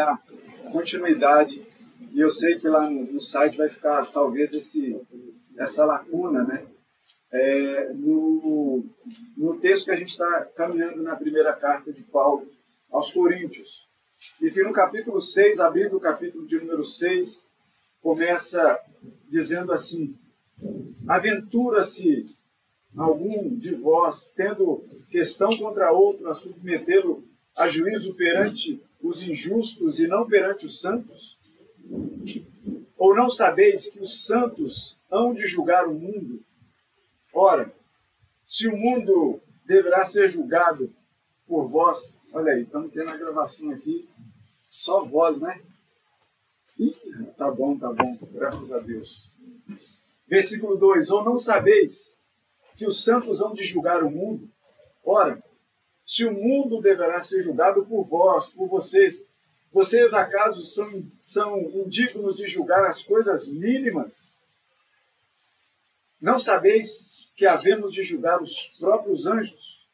a continuidade e eu sei que lá no, no site vai ficar talvez esse, essa lacuna, né? É, no, no texto que a gente está caminhando na primeira carta de Paulo aos Coríntios. E que no capítulo 6, abrindo o capítulo de número 6, começa dizendo assim: Aventura-se algum de vós, tendo questão contra outro, a submetê-lo a juízo perante os injustos e não perante os santos? Ou não sabeis que os santos hão de julgar o mundo? Ora, se o mundo deverá ser julgado por vós, olha aí, estamos tendo a gravação aqui, só voz, né? Ih, tá bom, tá bom, graças a Deus. Versículo 2: Ou não sabeis que os santos hão de julgar o mundo? Ora, se o mundo deverá ser julgado por vós, por vocês, vocês acaso são, são indignos de julgar as coisas mínimas? Não sabeis que havemos de julgar os próprios anjos?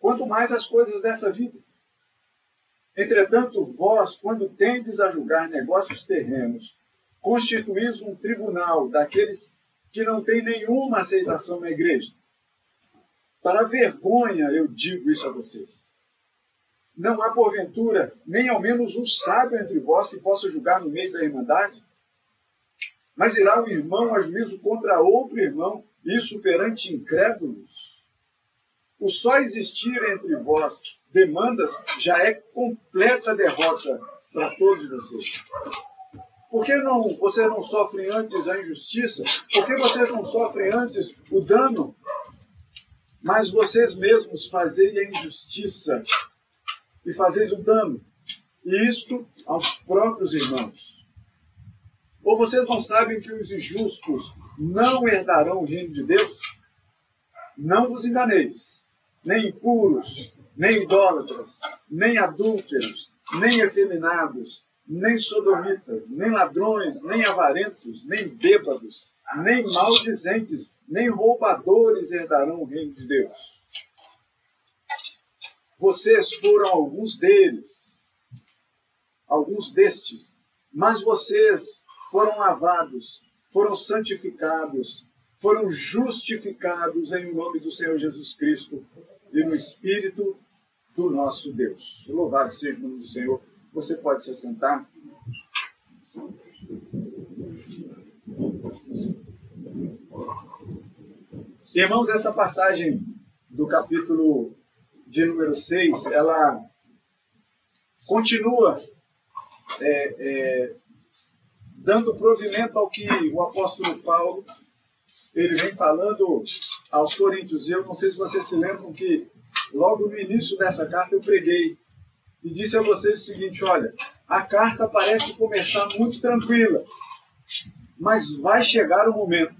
Quanto mais as coisas dessa vida. Entretanto, vós, quando tendes a julgar negócios terrenos, constituís um tribunal daqueles que não têm nenhuma aceitação na igreja. Para vergonha eu digo isso a vocês. Não há, porventura, nem ao menos um sábio entre vós que possa julgar no meio da irmandade? Mas irá o irmão a juízo contra outro irmão, isso perante incrédulos? O só existir entre vós demandas já é completa derrota para todos vocês. Por que não, você não sofre antes a injustiça? Por que vocês não sofrem antes o dano mas vocês mesmos fazei a injustiça e fazeis o dano, e isto aos próprios irmãos. Ou vocês não sabem que os injustos não herdarão o reino de Deus? Não vos enganeis, nem impuros, nem idólatras, nem adúlteros, nem efeminados, nem sodomitas, nem ladrões, nem avarentos, nem bêbados, nem maldizentes, nem roubadores herdarão o reino de Deus. Vocês foram alguns deles, alguns destes, mas vocês foram lavados, foram santificados, foram justificados em nome do Senhor Jesus Cristo e no Espírito do nosso Deus. Louvado seja o nome do Senhor. Você pode se sentar. Irmãos, essa passagem do capítulo de número 6, ela continua é, é, dando provimento ao que o apóstolo Paulo ele vem falando aos coríntios. Eu não sei se vocês se lembram que logo no início dessa carta eu preguei e disse a vocês o seguinte: olha, a carta parece começar muito tranquila, mas vai chegar o momento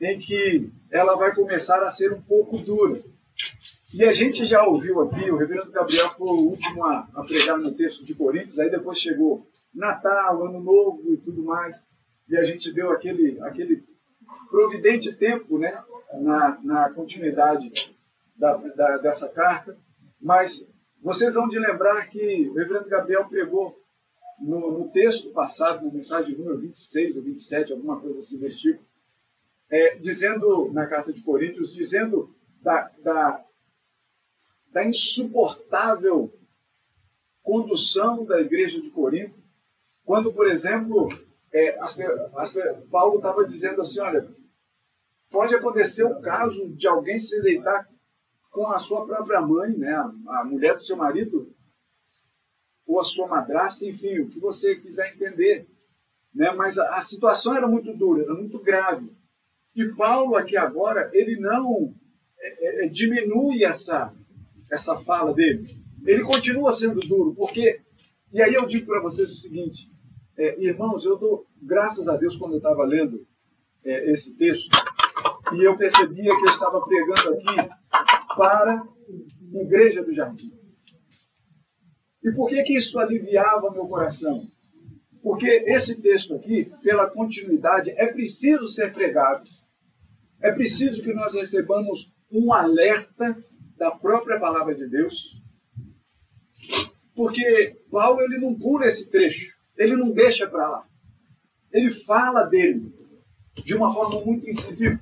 em que ela vai começar a ser um pouco dura. E a gente já ouviu aqui, o reverendo Gabriel foi o último a, a pregar no texto de Coríntios, aí depois chegou Natal, Ano Novo e tudo mais, e a gente deu aquele, aquele providente tempo né, na, na continuidade da, da, dessa carta, mas vocês vão de lembrar que o reverendo Gabriel pregou no, no texto passado, na mensagem número 26 ou 27, alguma coisa assim desse tipo, é, dizendo, na carta de Coríntios, dizendo da, da, da insuportável condução da igreja de Corinto, quando, por exemplo, é, as, as, Paulo estava dizendo assim: olha, pode acontecer o caso de alguém se deitar com a sua própria mãe, né, a mulher do seu marido, ou a sua madrasta, enfim, o que você quiser entender. Né? Mas a, a situação era muito dura, era muito grave. E Paulo aqui agora, ele não é, é, é, diminui essa, essa fala dele. Ele continua sendo duro, porque. E aí eu digo para vocês o seguinte, é, irmãos, eu dou graças a Deus quando eu estava lendo é, esse texto, e eu percebia que eu estava pregando aqui para a Igreja do Jardim. E por que, que isso aliviava meu coração? Porque esse texto aqui, pela continuidade, é preciso ser pregado é preciso que nós recebamos um alerta da própria palavra de Deus, Porque Paulo ele não pula esse trecho, ele não deixa para lá. Ele fala dele de uma forma muito incisiva.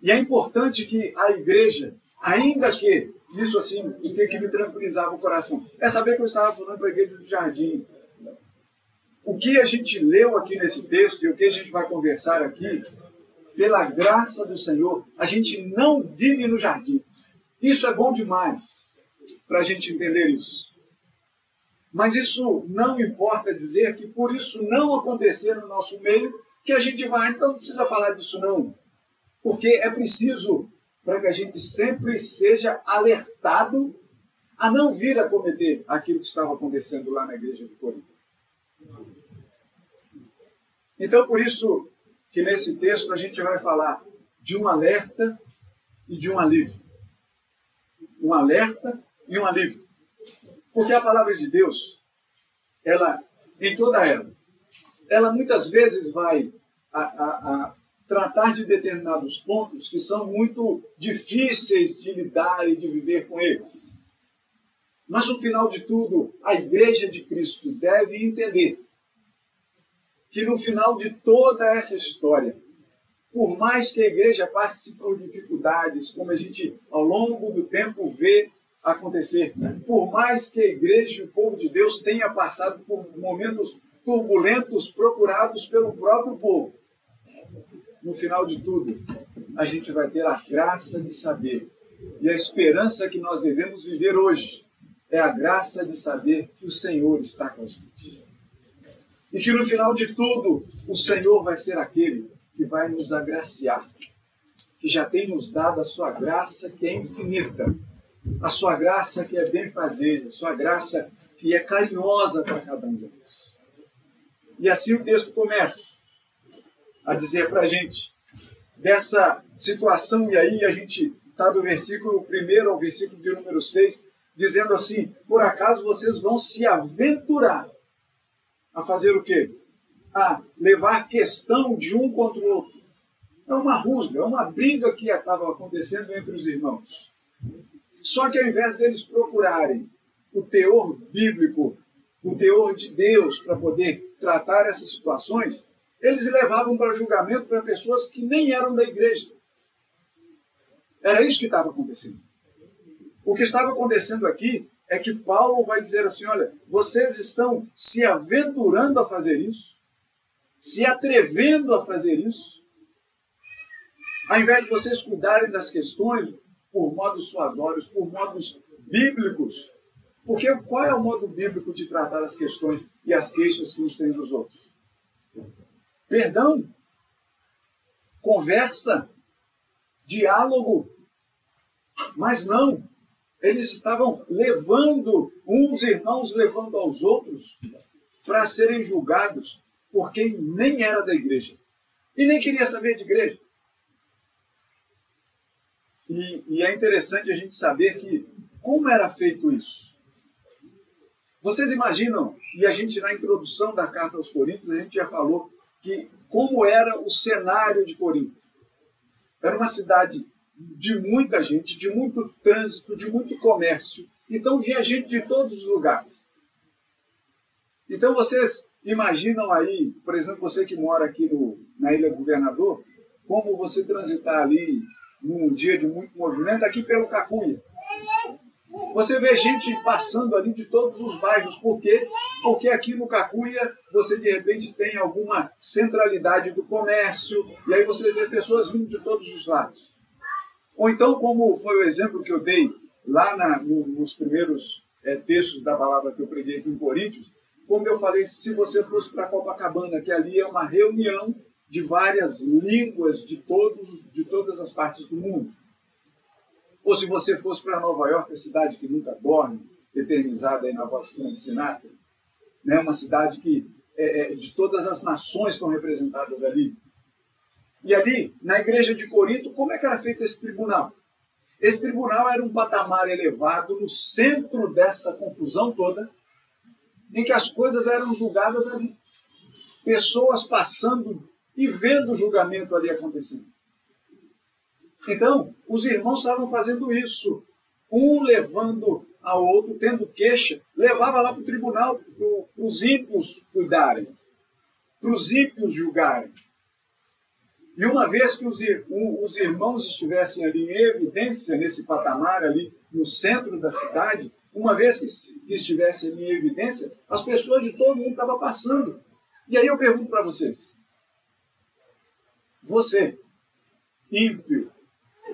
E é importante que a igreja, ainda que isso assim, o que, que me tranquilizava o coração, é saber que eu estava falando para a igreja do jardim. O que a gente leu aqui nesse texto e o que a gente vai conversar aqui, pela graça do Senhor, a gente não vive no jardim. Isso é bom demais para a gente entender isso. Mas isso não importa dizer que por isso não acontecer no nosso meio, que a gente vai, então não precisa falar disso não. Porque é preciso para que a gente sempre seja alertado a não vir a cometer aquilo que estava acontecendo lá na igreja de Corinto. Então, por isso que nesse texto a gente vai falar de um alerta e de um alívio. Um alerta e um alívio. Porque a palavra de Deus, ela, em toda ela, ela muitas vezes vai a, a, a tratar de determinados pontos que são muito difíceis de lidar e de viver com eles. Mas no final de tudo, a igreja de Cristo deve entender que no final de toda essa história, por mais que a igreja passe por dificuldades, como a gente ao longo do tempo vê acontecer, por mais que a igreja e o povo de Deus tenha passado por momentos turbulentos procurados pelo próprio povo, no final de tudo, a gente vai ter a graça de saber e a esperança que nós devemos viver hoje é a graça de saber que o Senhor está com a gente. E que no final de tudo, o Senhor vai ser aquele que vai nos agraciar, que já tem nos dado a sua graça que é infinita, a sua graça que é benfazeja, a sua graça que é carinhosa para cada um de nós. E assim o texto começa a dizer para a gente dessa situação, e aí a gente está do versículo 1 ao versículo de número 6, dizendo assim: por acaso vocês vão se aventurar a fazer o quê? A levar questão de um contra o outro. É uma rusga, é uma briga que estava acontecendo entre os irmãos. Só que ao invés deles procurarem o teor bíblico, o teor de Deus para poder tratar essas situações, eles levavam para julgamento para pessoas que nem eram da igreja. Era isso que estava acontecendo. O que estava acontecendo aqui é que Paulo vai dizer assim: olha, vocês estão se aventurando a fazer isso, se atrevendo a fazer isso, ao invés de vocês cuidarem das questões por modos suasórios, por modos bíblicos. Porque qual é o modo bíblico de tratar as questões e as queixas que uns têm dos outros? Perdão, conversa, diálogo. Mas não, eles estavam levando, uns irmãos levando aos outros para serem julgados por quem nem era da igreja e nem queria saber de igreja. E, e é interessante a gente saber que como era feito isso. Vocês imaginam, e a gente na introdução da carta aos Coríntios, a gente já falou que como era o cenário de Corinto. Era uma cidade de muita gente, de muito trânsito, de muito comércio. Então vinha gente de todos os lugares. Então vocês imaginam aí, por exemplo, você que mora aqui no, na Ilha Governador, como você transitar ali num dia de muito movimento aqui pelo Cacuia. Você vê gente passando ali de todos os bairros. Por quê? Porque aqui no Cacuia você de repente tem alguma centralidade do comércio, e aí você vê pessoas vindo de todos os lados. Ou então, como foi o exemplo que eu dei lá na, no, nos primeiros é, textos da palavra que eu preguei aqui em Coríntios, como eu falei, se você fosse para Copacabana, que ali é uma reunião de várias línguas de, todos, de todas as partes do mundo. Ou se você fosse para Nova York, a cidade que nunca dorme, eternizada aí na voz Frank Sinatra, né? uma cidade que é, é, de todas as nações estão representadas ali. E ali, na igreja de Corinto, como é que era feito esse tribunal? Esse tribunal era um patamar elevado no centro dessa confusão toda, em que as coisas eram julgadas ali. Pessoas passando e vendo o julgamento ali acontecendo. Então, os irmãos estavam fazendo isso, um levando ao outro, tendo queixa, levava lá para o tribunal, para os ímpios cuidarem, para os ímpios julgarem. E uma vez que os, os irmãos estivessem ali em evidência, nesse patamar ali no centro da cidade, uma vez que estivessem ali em evidência, as pessoas de todo mundo estavam passando. E aí eu pergunto para vocês: você, ímpio,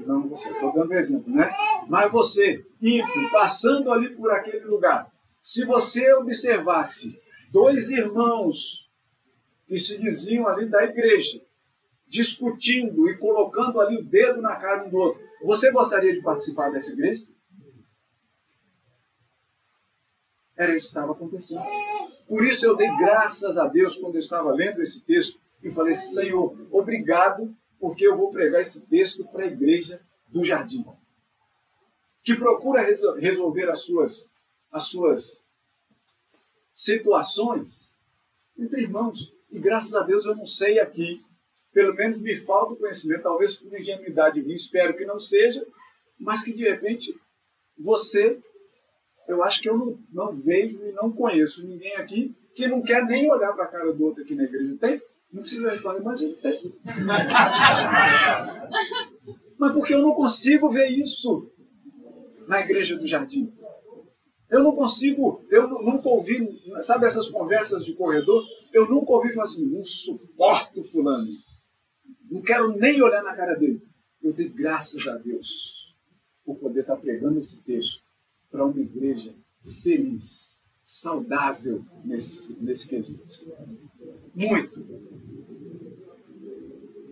não você, estou dando exemplo, né? Mas você, ímpio, passando ali por aquele lugar, se você observasse dois irmãos que se diziam ali da igreja, discutindo e colocando ali o dedo na cara um do outro, você gostaria de participar dessa igreja? Era isso que estava acontecendo. Por isso eu dei graças a Deus quando eu estava lendo esse texto e falei: Senhor, obrigado, porque eu vou pregar esse texto para a igreja do jardim, que procura resolver as suas, as suas situações entre irmãos. E graças a Deus eu não sei aqui, pelo menos me falta o conhecimento, talvez por ingenuidade minha, espero que não seja, mas que de repente você, eu acho que eu não, não vejo e não conheço ninguém aqui que não quer nem olhar para a cara do outro aqui na igreja. Tem? Não precisa responder, mas ele tem. mas porque eu não consigo ver isso na igreja do jardim. Eu não consigo, eu nunca ouvi, sabe essas conversas de corredor? Eu nunca ouvi falar assim, não suporto fulano. Não quero nem olhar na cara dele. Eu dei graças a Deus por poder estar pregando esse texto para uma igreja feliz, saudável nesse, nesse quesito. Muito.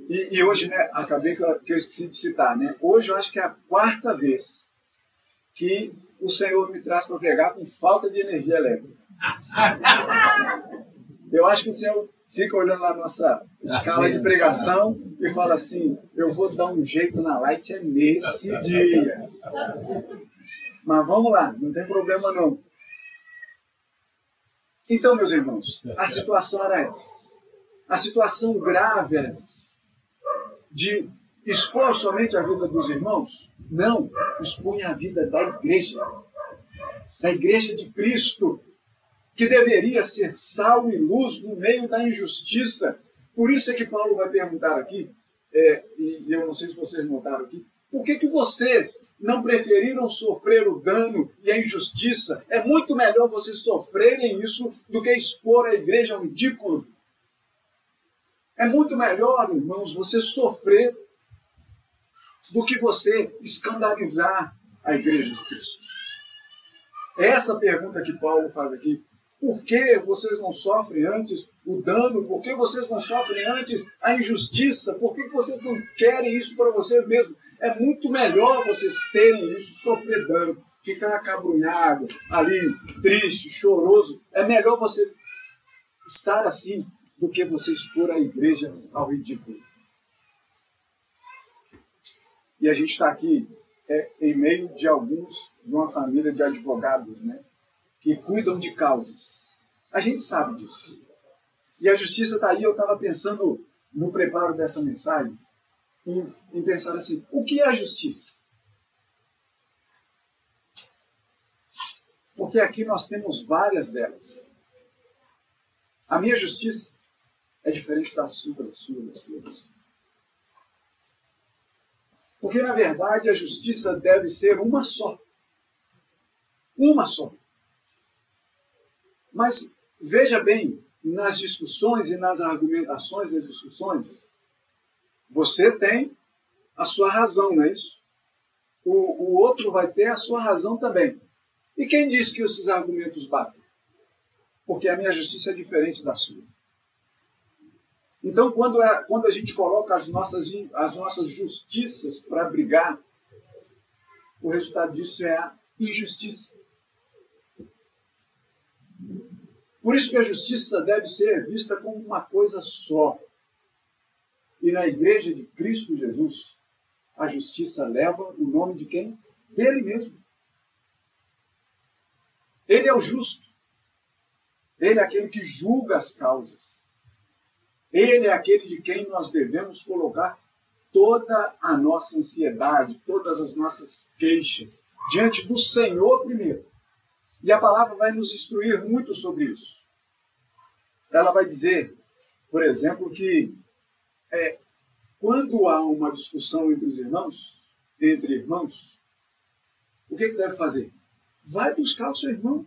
E, e hoje, né, acabei que eu, que eu esqueci de citar, né? Hoje eu acho que é a quarta vez que o Senhor me traz para pregar com falta de energia elétrica. Eu acho que o Senhor fica olhando a nossa escala de pregação e fala assim: eu vou dar um jeito na light é nesse dia. Mas vamos lá, não tem problema não. Então, meus irmãos, a situação era essa. A situação grave era essa. De expor somente a vida dos irmãos? Não, expunha a vida da igreja. Da igreja de Cristo, que deveria ser sal e luz no meio da injustiça. Por isso é que Paulo vai perguntar aqui, é, e eu não sei se vocês notaram aqui, por que, que vocês não preferiram sofrer o dano e a injustiça? É muito melhor vocês sofrerem isso do que expor a igreja ao ridículo. É muito melhor, irmãos, você sofrer do que você escandalizar a igreja de Cristo. É essa pergunta que Paulo faz aqui. Por que vocês não sofrem antes o dano? Por que vocês não sofrem antes a injustiça? Por que vocês não querem isso para vocês mesmos? É muito melhor vocês terem isso, sofrer dano, ficar acabrunhado, ali, triste, choroso. É melhor você estar assim do que você expor a igreja ao ridículo. E a gente está aqui é, em meio de alguns, de uma família de advogados, né? que cuidam de causas. A gente sabe disso. E a justiça está aí, eu estava pensando no preparo dessa mensagem, em, em pensar assim: o que é a justiça? Porque aqui nós temos várias delas. A minha justiça é diferente da sua, da sua, da sua, da sua. Porque, na verdade, a justiça deve ser uma só. Uma só. Mas veja bem, nas discussões e nas argumentações das discussões, você tem a sua razão, não é isso? O, o outro vai ter a sua razão também. E quem diz que esses argumentos batem? Porque a minha justiça é diferente da sua. Então, quando, é, quando a gente coloca as nossas, as nossas justiças para brigar, o resultado disso é a injustiça. Por isso que a justiça deve ser vista como uma coisa só. E na igreja de Cristo Jesus, a justiça leva o nome de quem? Dele mesmo. Ele é o justo. Ele é aquele que julga as causas. Ele é aquele de quem nós devemos colocar toda a nossa ansiedade, todas as nossas queixas, diante do Senhor primeiro. E a palavra vai nos instruir muito sobre isso. Ela vai dizer, por exemplo, que é, quando há uma discussão entre os irmãos, entre irmãos, o que, que deve fazer? Vai buscar o seu irmão.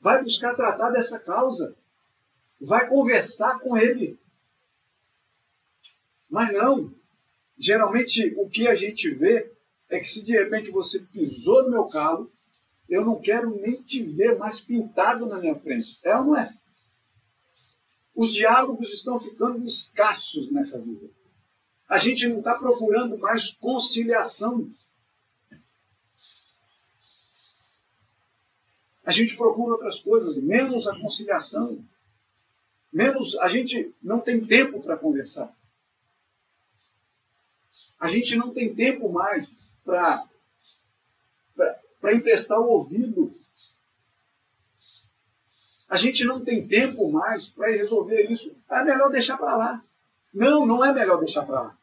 Vai buscar tratar dessa causa. Vai conversar com ele. Mas não. Geralmente o que a gente vê é que se de repente você pisou no meu carro, eu não quero nem te ver mais pintado na minha frente. É ou não é? Os diálogos estão ficando escassos nessa vida. A gente não está procurando mais conciliação. A gente procura outras coisas, menos a conciliação. Menos a gente não tem tempo para conversar. A gente não tem tempo mais para emprestar o ouvido. A gente não tem tempo mais para resolver isso. É melhor deixar para lá. Não, não é melhor deixar para lá.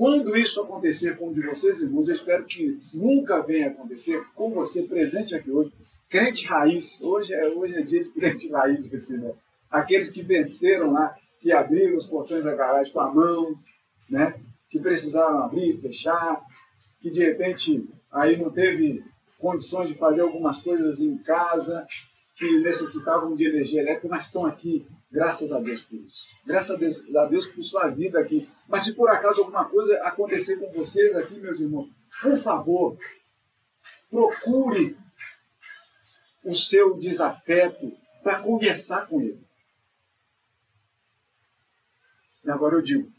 Quando isso acontecer com um de vocês, irmãos, eu espero que nunca venha acontecer com você presente aqui hoje. Crente raiz, hoje é, hoje é dia de crente raiz aqui, né? Aqueles que venceram lá, que abriram os portões da garagem com a mão, né? que precisaram abrir, fechar, que de repente aí não teve condições de fazer algumas coisas em casa, que necessitavam de energia elétrica, mas estão aqui, graças a Deus por isso. Graças a Deus, a Deus por sua vida aqui. Mas se por acaso alguma coisa acontecer com vocês aqui, meus irmãos, por favor, procure o seu desafeto para conversar com ele. E agora eu digo,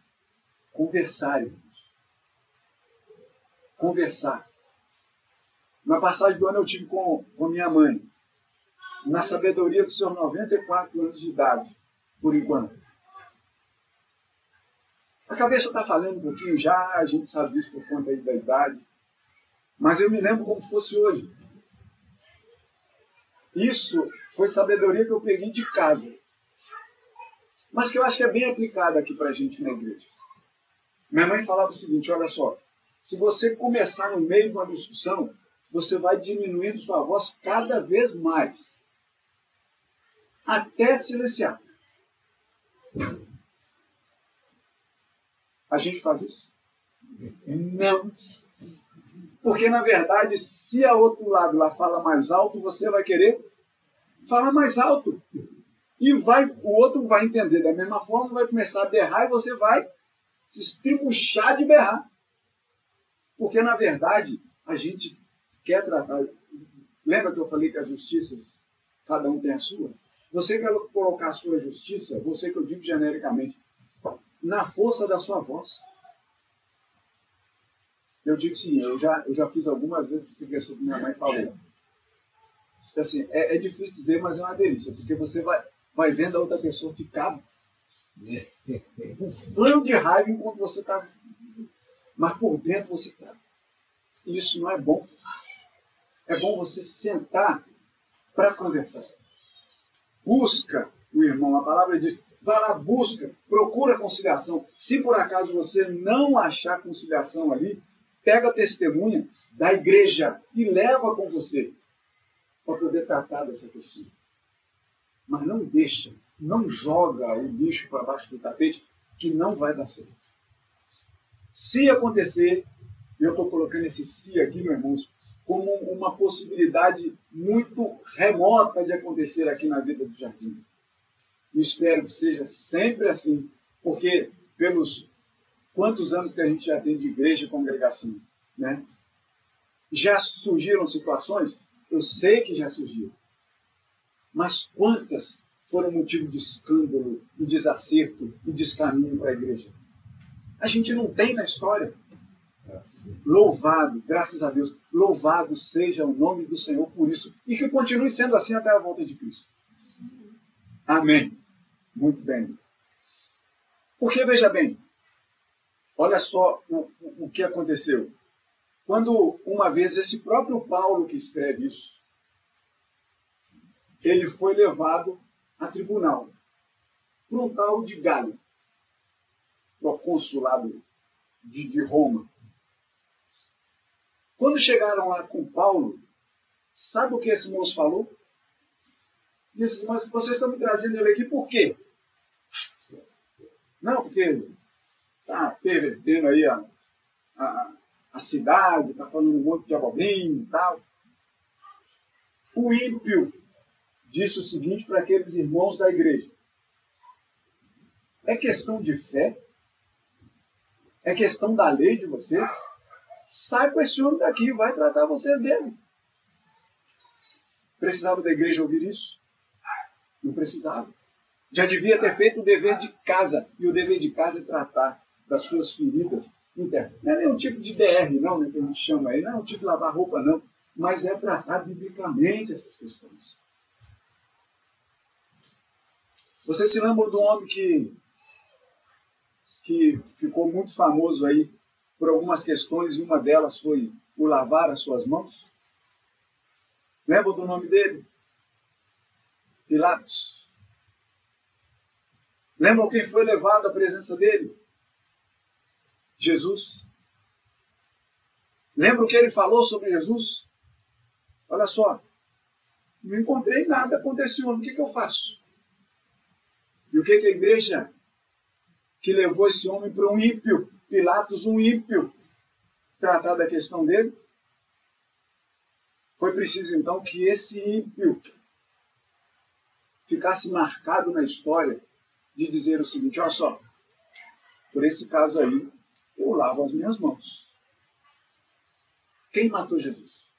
conversar, irmãos. Conversar. Na passagem do ano eu tive com, com minha mãe, na sabedoria dos seus 94 anos de idade, por enquanto. A cabeça está falando um pouquinho já, a gente sabe disso por conta da idade, mas eu me lembro como fosse hoje. Isso foi sabedoria que eu peguei de casa, mas que eu acho que é bem aplicada aqui para a gente na igreja. Minha mãe falava o seguinte: olha só, se você começar no meio de uma discussão, você vai diminuindo sua voz cada vez mais, até silenciar. A gente faz isso? Não. Porque, na verdade, se a outro lado lá fala mais alto, você vai querer falar mais alto. E vai, o outro vai entender da mesma forma, vai começar a berrar e você vai se estribuchar de berrar. Porque, na verdade, a gente quer tratar. Lembra que eu falei que as justiças, cada um tem a sua? Você quer colocar a sua justiça, você que eu digo genericamente, na força da sua voz. Eu digo sim, eu já, eu já fiz algumas vezes essa questão que minha mãe falou. Assim, é, é difícil dizer, mas é uma delícia, porque você vai, vai vendo a outra pessoa ficar bufando de raiva enquanto você está. Mas por dentro você está. Isso não é bom. É bom você sentar para conversar. Busca o irmão. A palavra diz: vai lá, busca, procura conciliação. Se por acaso você não achar conciliação ali, pega a testemunha da igreja e leva com você para poder tratar dessa questão. Mas não deixa não joga o lixo para baixo do tapete, que não vai dar certo. Se acontecer, eu estou colocando esse se aqui, meus irmãos, como uma possibilidade muito remota de acontecer aqui na vida do jardim. E espero que seja sempre assim, porque pelos quantos anos que a gente já tem de igreja e congregação, né? Já surgiram situações? Eu sei que já surgiram. Mas quantas foram motivo de escândalo e desacerto e descaminho para a igreja. A gente não tem na história. Louvado, graças a Deus, louvado seja o nome do Senhor por isso e que continue sendo assim até a volta de Cristo. Amém. Muito bem. Porque veja bem, olha só o, o, o que aconteceu. Quando uma vez esse próprio Paulo que escreve isso, ele foi levado a tribunal, para um tal de Galho, para o consulado de, de Roma. Quando chegaram lá com Paulo, sabe o que esse moço falou? Disse, mas vocês estão me trazendo ele aqui por quê? Não, porque está pervertendo aí a, a, a cidade, está falando um monte de abobrinho e tal. O ímpio disse o seguinte para aqueles irmãos da igreja: é questão de fé? É questão da lei de vocês? Sai com esse homem daqui, vai tratar vocês dele. Precisava da igreja ouvir isso? Não precisava. Já devia ter feito o dever de casa. E o dever de casa é tratar das suas feridas internas. Não é nenhum tipo de DR, não, né, que a gente chama aí. Não é um tipo de lavar roupa, não. Mas é tratar biblicamente essas questões. Você se lembra do homem que, que ficou muito famoso aí por algumas questões e uma delas foi o lavar as suas mãos? Lembra do nome dele? Pilatos. Lembram quem foi levado à presença dele? Jesus. Lembra o que ele falou sobre Jesus? Olha só, não encontrei nada, aconteceu, o que, que eu faço? E o que, que a igreja que levou esse homem para um ímpio, Pilatos, um ímpio, tratar da questão dele? Foi preciso então que esse ímpio ficasse marcado na história de dizer o seguinte: olha só, por esse caso aí, eu lavo as minhas mãos. Quem matou Jesus?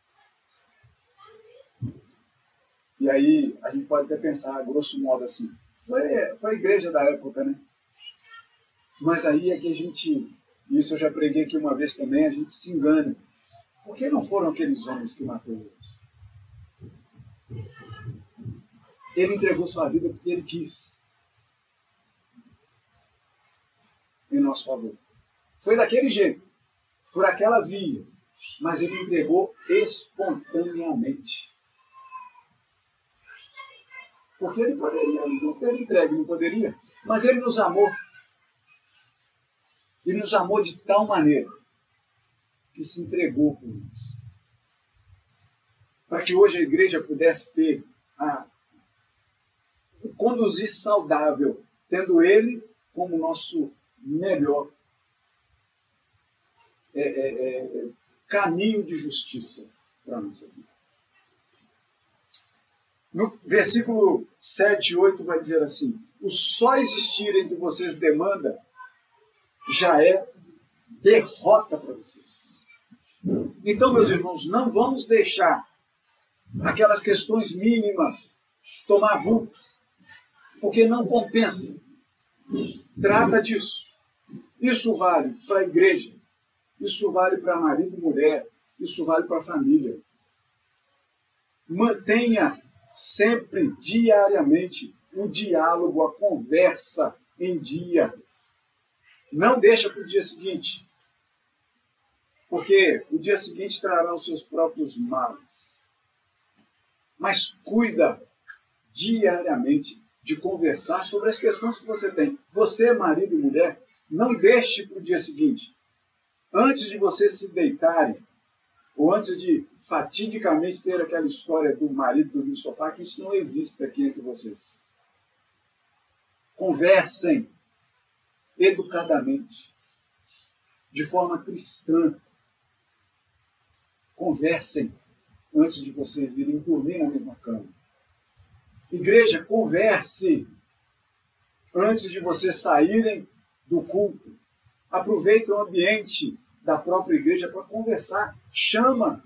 E aí a gente pode até pensar, grosso modo assim, foi, foi a igreja da época, né? Mas aí é que a gente, isso eu já preguei aqui uma vez também, a gente se engana. Por que não foram aqueles homens que matou Jesus? Ele entregou sua vida porque ele quis. Em nosso favor. Foi daquele jeito, por aquela via, mas ele entregou espontaneamente. Porque ele poderia não ter entregue, não poderia. Mas ele nos amou. Ele nos amou de tal maneira que se entregou por nós. Para que hoje a igreja pudesse ter a, o conduzir saudável, tendo ele como nosso melhor é, é, é, caminho de justiça para a nossa vida. No versículo 7 e 8 vai dizer assim: o só existir entre vocês demanda já é derrota para vocês. Então, meus irmãos, não vamos deixar aquelas questões mínimas tomar vulto, porque não compensa. Trata disso. Isso vale para a igreja, isso vale para marido e mulher, isso vale para a família. Mantenha sempre, diariamente, o diálogo, a conversa em dia. Não deixa para o dia seguinte, porque o dia seguinte trará os seus próprios males. Mas cuida diariamente de conversar sobre as questões que você tem. Você, marido e mulher, não deixe para o dia seguinte. Antes de você se deitarem, ou antes de fatidicamente ter aquela história do marido dormir no sofá, que isso não existe aqui entre vocês. Conversem educadamente, de forma cristã. Conversem antes de vocês irem dormir na mesma cama. Igreja, converse antes de vocês saírem do culto. Aproveite o ambiente da própria igreja para conversar. Chama.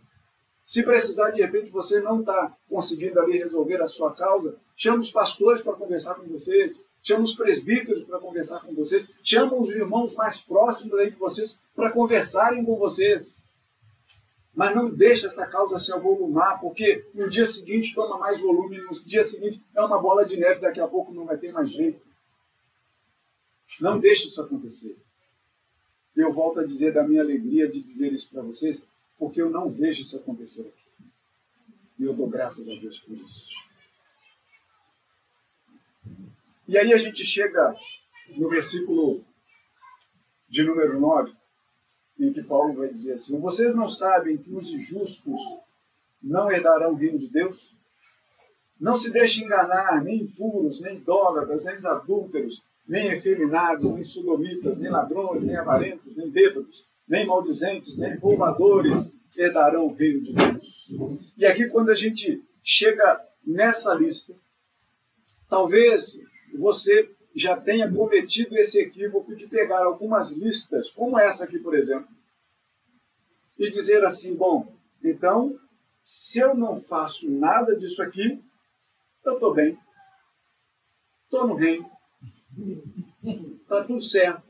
Se precisar, de repente, você não está conseguindo ali resolver a sua causa, chama os pastores para conversar com vocês, chama os presbíteros para conversar com vocês, chama os irmãos mais próximos aí de vocês para conversarem com vocês. Mas não deixe essa causa se avolumar, porque no dia seguinte toma mais volume, no dia seguinte é uma bola de neve, daqui a pouco não vai ter mais jeito. Não deixe isso acontecer. Eu volto a dizer da minha alegria de dizer isso para vocês, porque eu não vejo isso acontecer aqui. E eu dou graças a Deus por isso. E aí a gente chega no versículo de número 9, em que Paulo vai dizer assim: Vocês não sabem que os injustos não herdarão o reino de Deus? Não se deixe enganar, nem impuros, nem idólatras, nem adúlteros, nem efeminados, nem sodomitas, nem ladrões, nem avarentos, nem bêbados, nem maldizentes, nem roubadores herdarão o reino de Deus. E aqui, quando a gente chega nessa lista, talvez você já tenha cometido esse equívoco de pegar algumas listas, como essa aqui, por exemplo, e dizer assim: bom, então, se eu não faço nada disso aqui, eu estou bem. Estou no reino. Está tudo certo.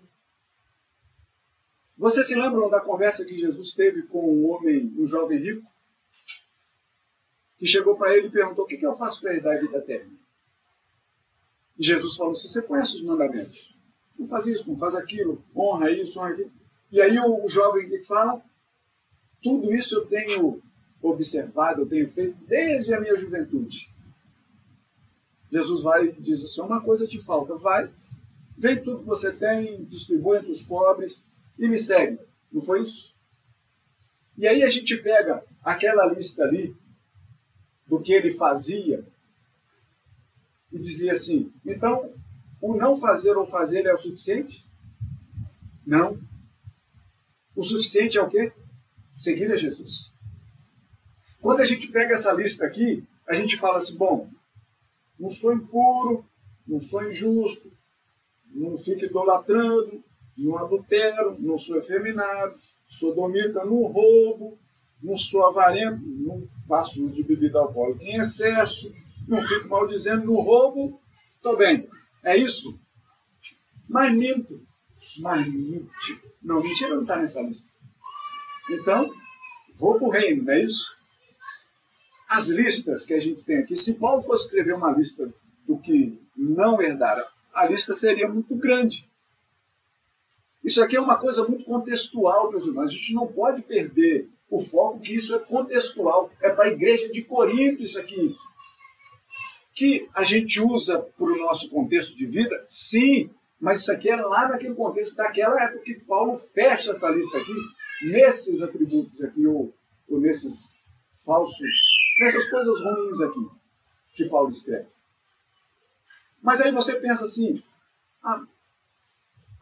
Vocês se lembram da conversa que Jesus teve com um homem, um jovem rico? Que chegou para ele e perguntou: O que, que eu faço para herdar a vida eterna? E Jesus falou assim: Você conhece os mandamentos? Não faz isso, não faz aquilo, honra isso, honra aquilo. E aí o, jovem que fala: Tudo isso eu tenho observado, eu tenho feito desde a minha juventude. Jesus vai e diz assim: uma coisa te falta, vai, vem tudo que você tem, distribui entre os pobres e me segue. Não foi isso? E aí a gente pega aquela lista ali do que ele fazia e dizia assim: então o não fazer ou fazer é o suficiente? Não. O suficiente é o quê? Seguir a Jesus. Quando a gente pega essa lista aqui, a gente fala assim: bom, não sou impuro, não sou injusto, não fico idolatrando, não adultero, não sou efeminado, sou domita, não roubo, não sou avarento, não faço uso de bebida alcoólica em excesso, não fico maldizendo, não roubo, estou bem. É isso? Mas minto. Mas minto. Não, mentira não está nessa lista. Então, vou para o reino, não é isso? as listas que a gente tem aqui, se Paulo fosse escrever uma lista do que não herdaram, a lista seria muito grande. Isso aqui é uma coisa muito contextual, meus irmãos. A gente não pode perder o foco que isso é contextual. É para a igreja de Corinto isso aqui. Que a gente usa para o nosso contexto de vida, sim, mas isso aqui é lá naquele contexto daquela época que Paulo fecha essa lista aqui, nesses atributos aqui, ou, ou nesses falsos nessas coisas ruins aqui que Paulo escreve. Mas aí você pensa assim, a,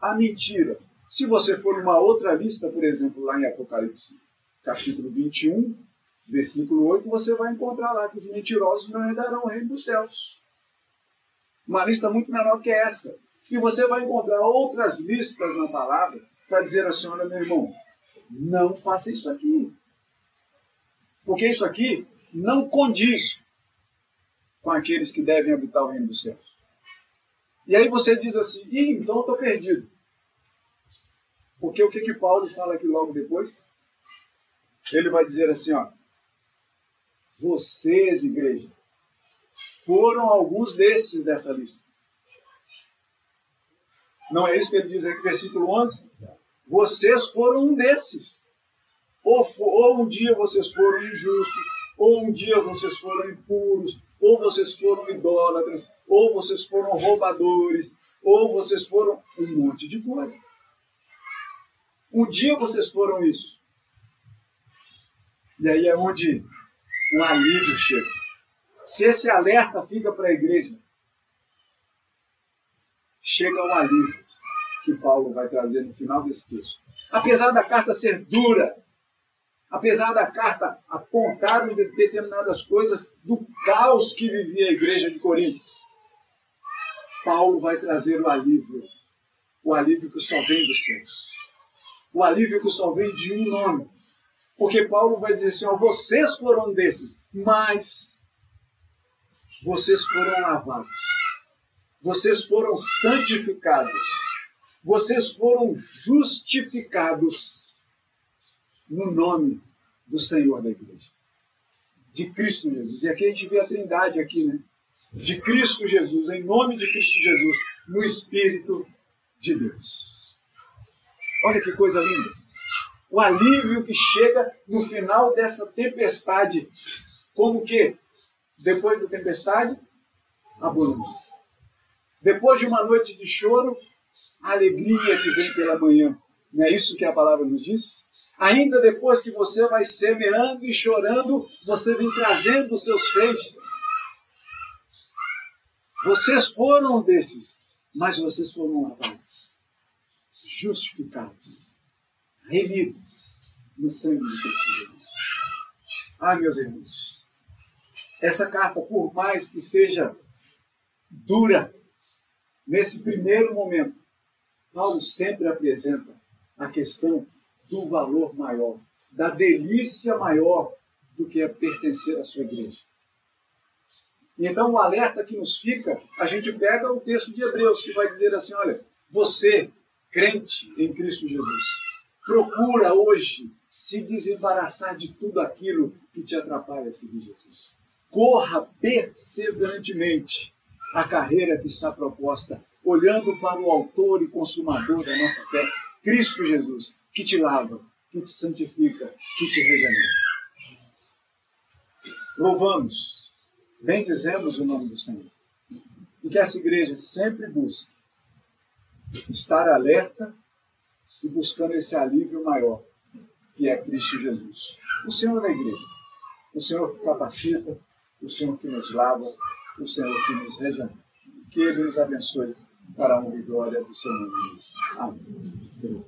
a mentira. Se você for numa outra lista, por exemplo, lá em Apocalipse, capítulo 21, versículo 8, você vai encontrar lá que os mentirosos não herdarão o reino dos céus. Uma lista muito menor que essa. E você vai encontrar outras listas na palavra para dizer assim: olha, meu irmão, não faça isso aqui. Porque isso aqui não condiz com aqueles que devem habitar o reino dos céus. E aí você diz assim, Ih, então eu estou perdido. Porque o que, que Paulo fala aqui logo depois? Ele vai dizer assim, ó, vocês, igreja, foram alguns desses dessa lista. Não é isso que ele diz aqui no versículo 11? Vocês foram um desses. Ou, ou um dia vocês foram injustos, ou um dia vocês foram impuros, ou vocês foram idólatras, ou vocês foram roubadores, ou vocês foram um monte de coisa. Um dia vocês foram isso. E aí é onde o alívio chega. Se esse alerta fica para a igreja, chega o alívio que Paulo vai trazer no final desse texto. Apesar da carta ser dura, apesar da carta apontar determinadas coisas do caos que vivia a igreja de Corinto, Paulo vai trazer o alívio, o alívio que só vem dos céus, o alívio que só vem de um nome. Porque Paulo vai dizer assim: ó, vocês foram desses, mas vocês foram lavados, vocês foram santificados, vocês foram justificados no nome do Senhor da igreja. De Cristo Jesus. E aqui a gente vê a trindade aqui, né? De Cristo Jesus, em nome de Cristo Jesus, no Espírito de Deus. Olha que coisa linda. O alívio que chega no final dessa tempestade. Como que? Depois da tempestade, a Depois de uma noite de choro, a alegria que vem pela manhã. Não é isso que a palavra nos diz? Ainda depois que você vai semeando e chorando, você vem trazendo os seus feixes. Vocês foram desses, mas vocês foram lavados, justificados, remidos no sangue de Cristo Jesus. Ah, meus irmãos, essa carta, por mais que seja dura, nesse primeiro momento, Paulo sempre apresenta a questão do valor maior, da delícia maior do que é pertencer à sua igreja. Então, o alerta que nos fica, a gente pega o texto de Hebreus, que vai dizer assim: olha, você, crente em Cristo Jesus, procura hoje se desembaraçar de tudo aquilo que te atrapalha a seguir Jesus. Corra perseverantemente a carreira que está proposta, olhando para o Autor e Consumador da nossa fé, Cristo Jesus, que te lava, que te santifica, que te regenera. Louvamos, bendizemos o nome do Senhor. E que essa igreja sempre busque estar alerta e buscando esse alívio maior, que é Cristo Jesus. O Senhor da igreja, o Senhor que capacita, o Senhor que nos lava, o Senhor que nos regenera. Que Ele nos abençoe para a honra e glória do seu nome. Amém.